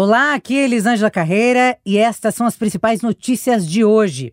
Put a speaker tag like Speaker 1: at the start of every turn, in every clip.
Speaker 1: Olá, aqui é Elisângela Carreira e estas são as principais notícias de hoje.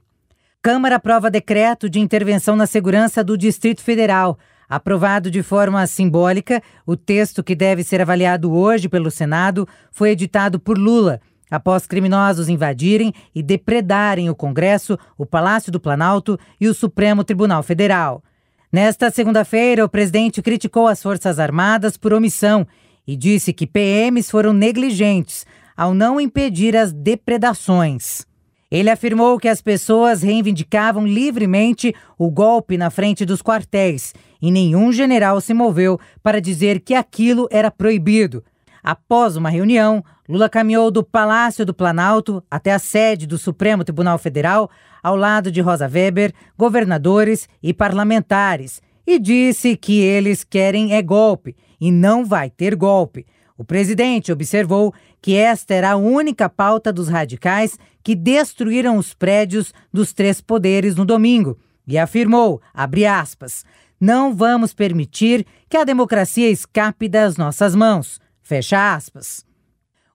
Speaker 1: Câmara aprova decreto de intervenção na segurança do Distrito Federal. Aprovado de forma simbólica, o texto que deve ser avaliado hoje pelo Senado foi editado por Lula, após criminosos invadirem e depredarem o Congresso, o Palácio do Planalto e o Supremo Tribunal Federal. Nesta segunda-feira, o presidente criticou as Forças Armadas por omissão e disse que PMs foram negligentes ao não impedir as depredações. Ele afirmou que as pessoas reivindicavam livremente o golpe na frente dos quartéis e nenhum general se moveu para dizer que aquilo era proibido. Após uma reunião, Lula caminhou do Palácio do Planalto até a sede do Supremo Tribunal Federal, ao lado de Rosa Weber, governadores e parlamentares, e disse que eles querem é golpe e não vai ter golpe. O presidente observou que esta era a única pauta dos radicais que destruíram os prédios dos três poderes no domingo e afirmou, aspas, não vamos permitir que a democracia escape das nossas mãos, fecha aspas.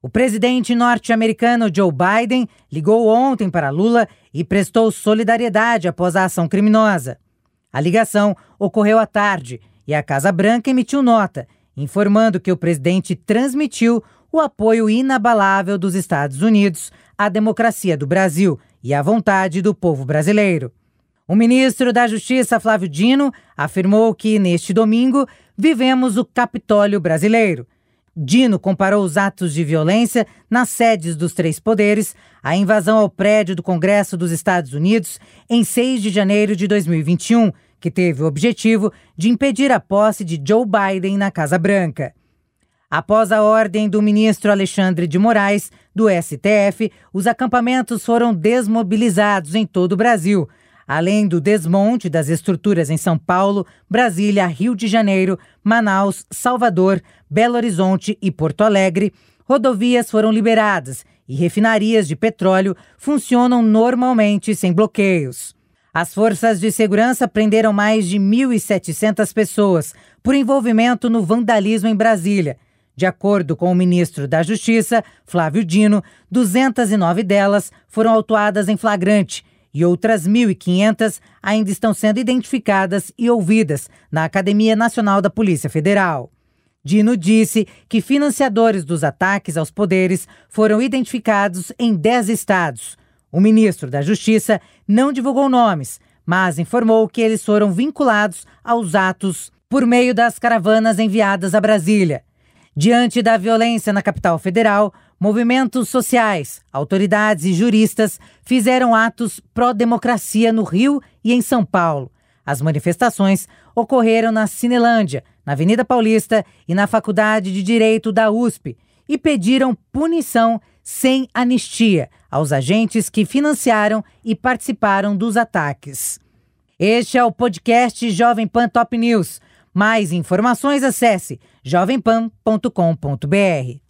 Speaker 1: O presidente norte-americano Joe Biden ligou ontem para Lula e prestou solidariedade após a ação criminosa. A ligação ocorreu à tarde e a Casa Branca emitiu nota informando que o presidente transmitiu o apoio inabalável dos Estados Unidos à democracia do Brasil e à vontade do povo brasileiro. O ministro da Justiça, Flávio Dino, afirmou que neste domingo vivemos o Capitólio brasileiro. Dino comparou os atos de violência nas sedes dos três poderes à invasão ao prédio do Congresso dos Estados Unidos em 6 de janeiro de 2021 que teve o objetivo de impedir a posse de Joe Biden na Casa Branca. Após a ordem do ministro Alexandre de Moraes, do STF, os acampamentos foram desmobilizados em todo o Brasil, além do desmonte das estruturas em São Paulo, Brasília, Rio de Janeiro, Manaus, Salvador, Belo Horizonte e Porto Alegre. Rodovias foram liberadas e refinarias de petróleo funcionam normalmente sem bloqueios. As forças de segurança prenderam mais de 1.700 pessoas por envolvimento no vandalismo em Brasília. De acordo com o ministro da Justiça, Flávio Dino, 209 delas foram autuadas em flagrante e outras 1.500 ainda estão sendo identificadas e ouvidas na Academia Nacional da Polícia Federal. Dino disse que financiadores dos ataques aos poderes foram identificados em 10 estados, o ministro da Justiça não divulgou nomes, mas informou que eles foram vinculados aos atos por meio das caravanas enviadas a Brasília. Diante da violência na capital federal, movimentos sociais, autoridades e juristas fizeram atos pró-democracia no Rio e em São Paulo. As manifestações ocorreram na Cinelândia, na Avenida Paulista e na Faculdade de Direito da USP e pediram punição sem anistia aos agentes que financiaram e participaram dos ataques. Este é o podcast Jovem Pan Top News. Mais informações acesse jovempan.com.br.